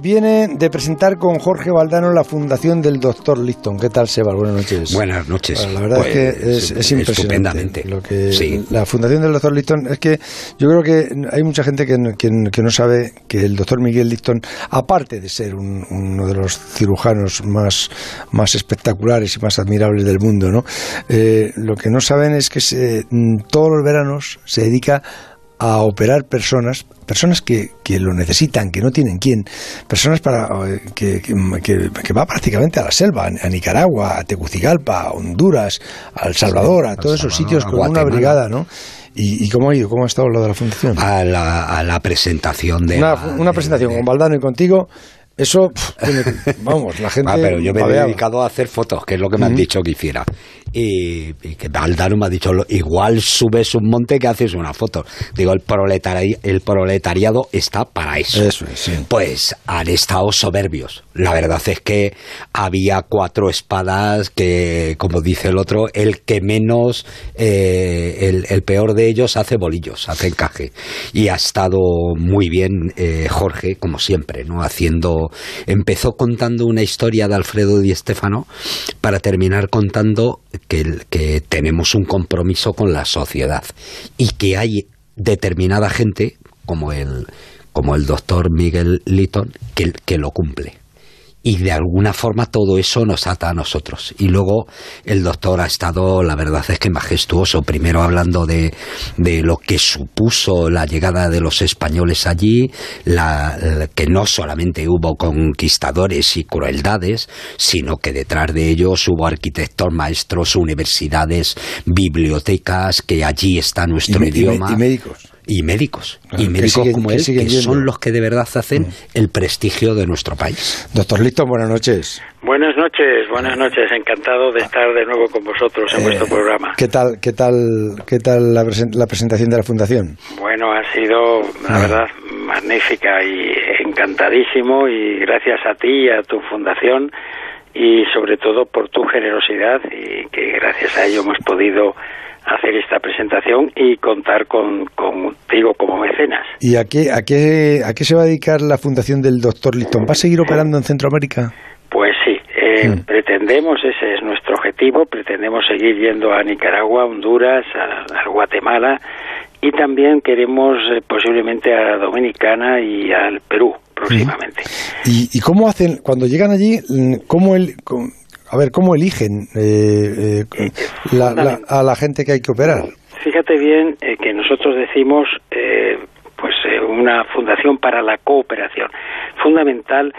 viene de presentar con Jorge Valdano la fundación del doctor Liston. ¿Qué tal, Seba? Buenas noches. Buenas noches. la verdad es que es, Pues, es impresionante. Lo que, Sí. La fundación del doctor Liston es que yo creo que hay mucha gente que, no- que, que no sabe que el doctor Miguel Liston, aparte de ser un- uno de los cirujanos más, más espectaculares y más admirables del mundo, ¿no? Eh, lo que no saben es que se- mm, todos los veranos se dedica a operar personas, personas que, que lo necesitan, que no tienen quién, personas para eh, que, que, va prácticamente a la selva, a Nicaragua, a Tegucigalpa, a Honduras, a El Salvador, a todos esos sitios con una brigada, ¿no? ¿Y, y cómo ha ido? ¿Cómo ha estado lo de la fundación? A la, a la presentación de. una, la- una presentación de- con Valdano y contigo, eso, pf, tiene- vamos, la gente... Ah, pero yo me he dedicado a hacer fotos, que es lo que me han dicho que hiciera. Y, y que Valdano me ha dicho, igual subes un monte que haces una foto. Digo, el, proletari- el proletariado está para eso. Eso es, sí. Pues han estado soberbios. La verdad es que había cuatro espadas que, como dice el otro, el que menos, eh, el, el peor de ellos hace bolillos, hace encaje. Y ha estado muy bien eh, Jorge, como siempre, ¿no? Haciendo, empezó contando una historia de Alfredo Di Stéfano para terminar contando que, que tenemos un compromiso con la sociedad y que hay determinada gente como el como el doctor Miguel Litton que, que lo cumple y de alguna forma todo eso nos ata a nosotros. Y luego el doctor ha estado, la verdad es que majestuoso, primero hablando de, de lo que supuso la llegada de los españoles allí, la, la- que no solamente hubo conquistadores y crueldades, sino que detrás de ellos hubo arquitectos, maestros, universidades, bibliotecas, que allí está nuestro Y y idioma y médicos. Y médicos Claro, y que médicos siguen- como que él que. Mm. son los que de verdad hacen el prestigio de nuestro país Doctor Liston, buenas noches. Buenas noches, buenas noches. Encantado de estar de nuevo con vosotros en vuestro Eh, programa. ¿Qué tal, qué tal, qué tal la, presen- la presentación de la fundación? Bueno, ha sido, la verdad, magnífica y encantadísimo y gracias a ti y a tu fundación y sobre todo por tu generosidad y que gracias a ello hemos podido hacer esta presentación y contar con, contigo como mecenas. ¿Y a qué, a, qué, a qué se va a dedicar la fundación del doctor Liston? ¿Va a seguir operando en Centroamérica? Pues sí, eh, Mm. pretendemos, ese es nuestro objetivo, pretendemos seguir yendo a Nicaragua, Honduras, a, a Guatemala y también queremos eh, posiblemente a Dominicana y al Perú próximamente. ¿Y, y cómo hacen, cuando llegan allí, mm, cómo el, a ver, cómo eligen eh, eh, la- la- a la gente que hay que operar? Fíjate bien eh, que nosotros decimos eh, pues una fundación para la cooperación. Fundamental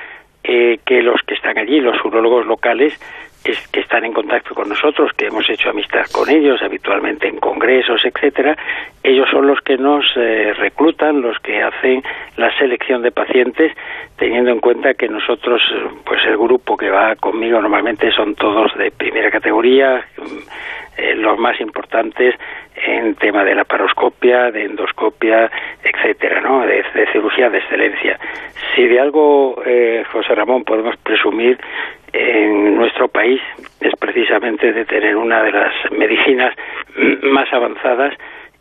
eh, que los que están allí, los urólogos locales, es, que están en contacto con nosotros, que hemos hecho amistad con ellos habitualmente en congresos, etcétera, ellos son los que nos eh, reclutan, los que hacen la selección de pacientes, teniendo en cuenta que nosotros, pues el grupo que va conmigo normalmente son todos de primera categoría, mm, eh, los más importantes en tema de laparoscopia, de endoscopia, etcétera, ¿no? De, de cirugía de excelencia. Si de algo, eh, José Ramón, podemos presumir en nuestro país es precisamente de tener una de las medicinas más avanzadas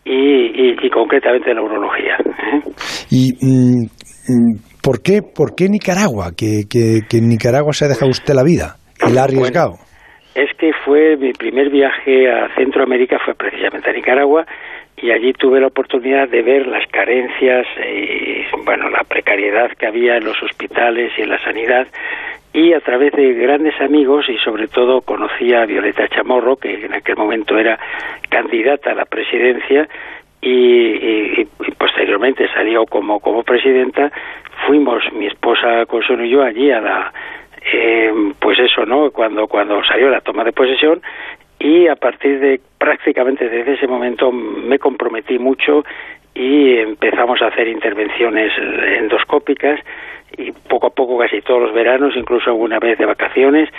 y, y- y concretamente la urología. ¿eh? ¿Y mm, mm, por, qué, por qué Nicaragua? ¿Que, que, que en Nicaragua se ha dejado usted la vida y la ha arriesgado. Es que fue mi primer viaje a Centroamérica, fue precisamente a Nicaragua, y allí tuve la oportunidad de ver las carencias y, bueno, la precariedad que había en los hospitales y en la sanidad, y a través de grandes amigos, y sobre todo conocí a Violeta Chamorro, que en aquel momento era candidata a la presidencia, y, y- y posteriormente salió como, como presidenta, fuimos, mi esposa Consuelo y yo, allí a la eh, pues eso, ¿no? Cuando, cuando salió la toma de posesión y a partir de prácticamente desde ese momento me comprometí mucho y empezamos a hacer intervenciones endoscópicas y poco a poco casi todos los veranos, incluso alguna vez de vacaciones,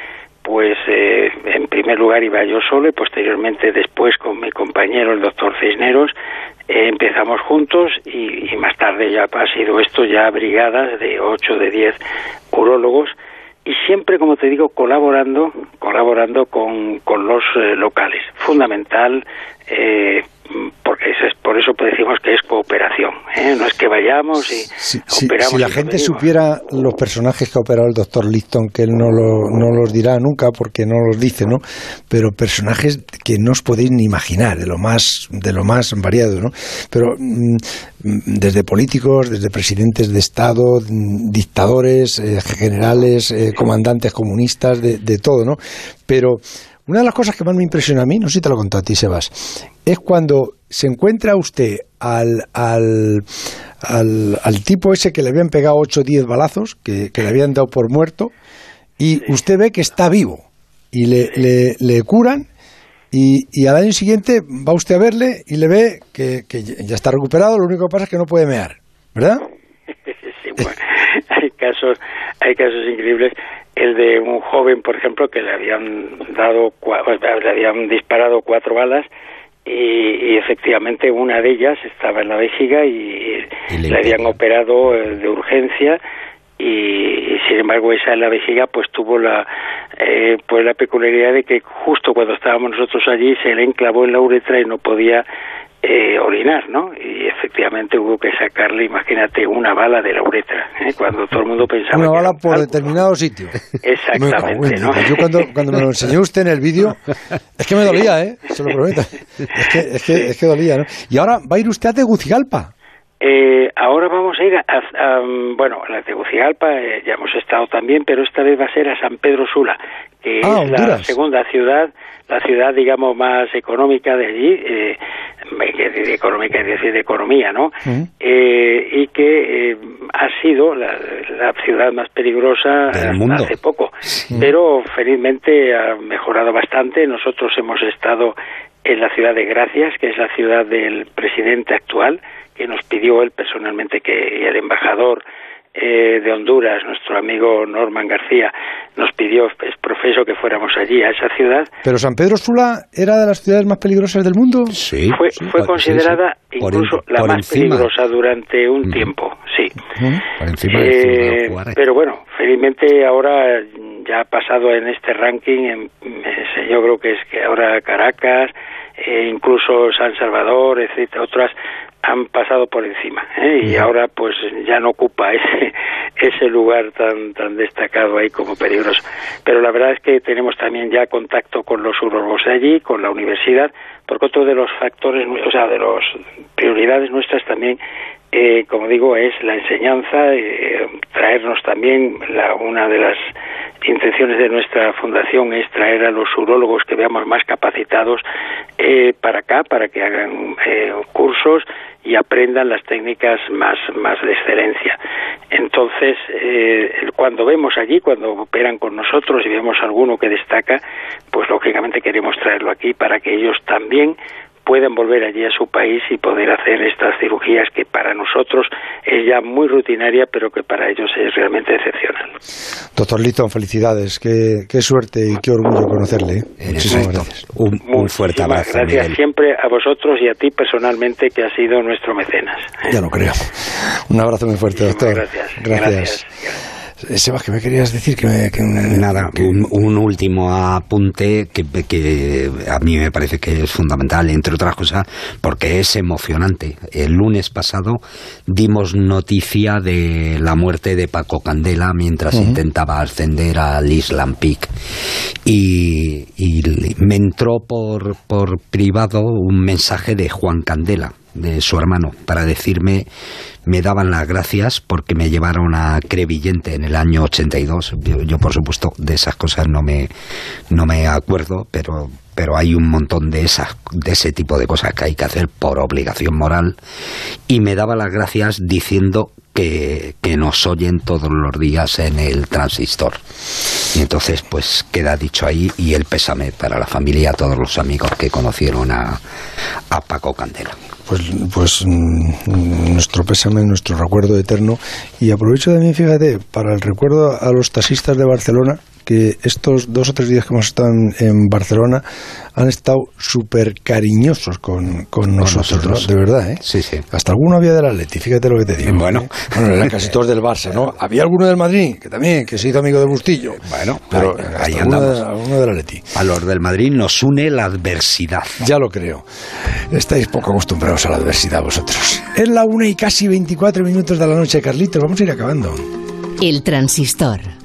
pues eh, en primer lugar iba yo solo y posteriormente después con mi compañero el doctor Cisneros eh, empezamos juntos y, y más tarde ya ha sido esto ya brigadas de 8 de 10 urólogos y siempre, como te digo, colaborando, colaborando con, con los eh, locales. Fundamental, eso es, por eso decimos que es cooperación. ¿eh? No es que vayamos y si, operamos. Si la gente supiera los personajes que ha operado el doctor Liston, que él no, lo, no los dirá nunca porque no los dice, ¿no? Pero personajes que no os podéis ni imaginar, de lo más, de lo más variado, ¿no? Pero mm, desde políticos, desde presidentes de Estado, dictadores, eh, generales, eh, comandantes comunistas, de, de todo, ¿no? Pero una de las cosas que más me impresiona a mí, no sé si te lo contado a ti, Sebas, es cuando se encuentra usted al, al, al, tipo ese que le habían pegado 8 o 10 balazos, que, le habían dado por muerto, y usted ve que está vivo, y le, le, curan, y, y, al año siguiente va usted a verle y le ve que, que ya está recuperado, lo único que pasa es que no puede mear, ¿verdad? Sí, bueno, hay casos, hay casos increíbles el de un joven, por ejemplo, que le habían dado, le habían disparado cuatro balas y, efectivamente una de ellas estaba en la vejiga y, le habían operado eh, de urgencia y, sin embargo esa en la vejiga pues tuvo la eh, pues la peculiaridad de que justo cuando estábamos nosotros allí se le enclavó en la uretra y no podía eh, orinar, ¿no? Y efectivamente hubo que sacarle, imagínate, una bala de la uretra, ¿eh? cuando todo el mundo pensaba... Una bala por determinado sitio. Exactamente, ¿no? Yo cuando, cuando me lo enseñó usted en el vídeo, es que me dolía, ¿eh? Se lo prometo. Es que, es que, es que dolía, ¿no? Y ahora va a ir usted a Tegucigalpa. Eh, ahora vamos a ir a, bueno, a la Tegucigalpa eh, ya hemos estado también, pero esta vez va a ser a San Pedro Sula, que ah, es la segunda ciudad, la ciudad, digamos, más económica de allí, eh, económica, es decir, de economía, ¿no? Eh, y que eh, ha sido la, ciudad más peligrosa hace poco, pero felizmente ha mejorado bastante. Nosotros hemos estado en la ciudad de Gracias, que es la ciudad del presidente actual, que nos pidió él personalmente que el embajador eh, de Honduras, nuestro amigo Norman García, nos pidió, es profeso, que fuéramos allí, a esa ciudad. ¿Pero San Pedro Sula era de las ciudades más peligrosas del mundo? Sí. Fue, fue considerada incluso la más peligrosa durante un tiempo, sí. Eh, pero bueno, felizmente ahora ya ha pasado en este ranking, yo creo que es que ahora Caracas, e incluso San Salvador, etcétera, otras han pasado por encima ¿eh? y ahora pues ya no ocupa ese ese lugar tan tan destacado ahí como peligroso pero la verdad es que tenemos también ya contacto con los urologos de allí con la universidad porque otro de los factores o sea de las prioridades nuestras también eh, como digo, es la enseñanza, eh, traernos también la, una de las intenciones de nuestra fundación es traer a los urólogos que veamos más capacitados eh, para acá, para que hagan eh, cursos y aprendan las técnicas más, más de excelencia. Entonces, eh, cuando vemos allí, cuando operan con nosotros y vemos alguno que destaca, pues lógicamente queremos traerlo aquí para que ellos también puedan volver allí a su país y poder hacer estas cirugías que para nosotros es ya muy rutinaria, pero que para ellos es realmente excepcional. Doctor Litton, felicidades, qué, qué suerte y qué orgullo conocerle. ¿eh? Muchísimas gracias. Un, fuerte abrazo. Gracias siempre a vosotros y a ti personalmente, que ha sido nuestro mecenas. Ya lo creo. Un abrazo muy fuerte, doctor. gracias. gracias. Sebas, ¿qué me querías decir? Que, Nada, Un, último apunte que, que, a mí me parece que es fundamental, entre otras cosas, porque es emocionante. El lunes pasado dimos noticia de la muerte de Paco Candela mientras intentaba ascender al Island Peak. Y, y me entró por, por privado un mensaje de Juan Candela, de su hermano, para decirme me daban las gracias porque me llevaron a Crevillente en el año 82. Yo, yo por supuesto, de esas cosas no me, no me acuerdo, pero, pero hay un montón de, esas, de ese tipo de cosas que hay que hacer por obligación moral. Y me daba las gracias diciendo que, que, nos oyen todos los días en el transistor. Y entonces, pues queda dicho ahí y el pésame para la familia, todos los amigos que conocieron a, a Paco Candela pues, pues mm, nuestro pésame, nuestro recuerdo eterno. Y aprovecho también, fíjate, para el recuerdo a los taxistas de Barcelona, que estos dos o tres días que hemos estado en, Barcelona han estado súper cariñosos con, con nosotros, de verdad, ¿eh? Sí, sí. Hasta alguno había del Atleti, fíjate lo que te digo. Bueno. ¿eh? Bueno, eran casi todos del Barça, ¿no? Había alguno del Madrid, que también, que se hizo amigo del Bustillo. Bueno, pero ahí, andamos. Alguno, del Atleti. A los del Madrid nos une la adversidad. Ya lo creo. Estáis poco acostumbrados a la adversidad vosotros. Es la una y casi 24 minutos de la noche, Carlitos. Vamos a ir acabando. El transistor.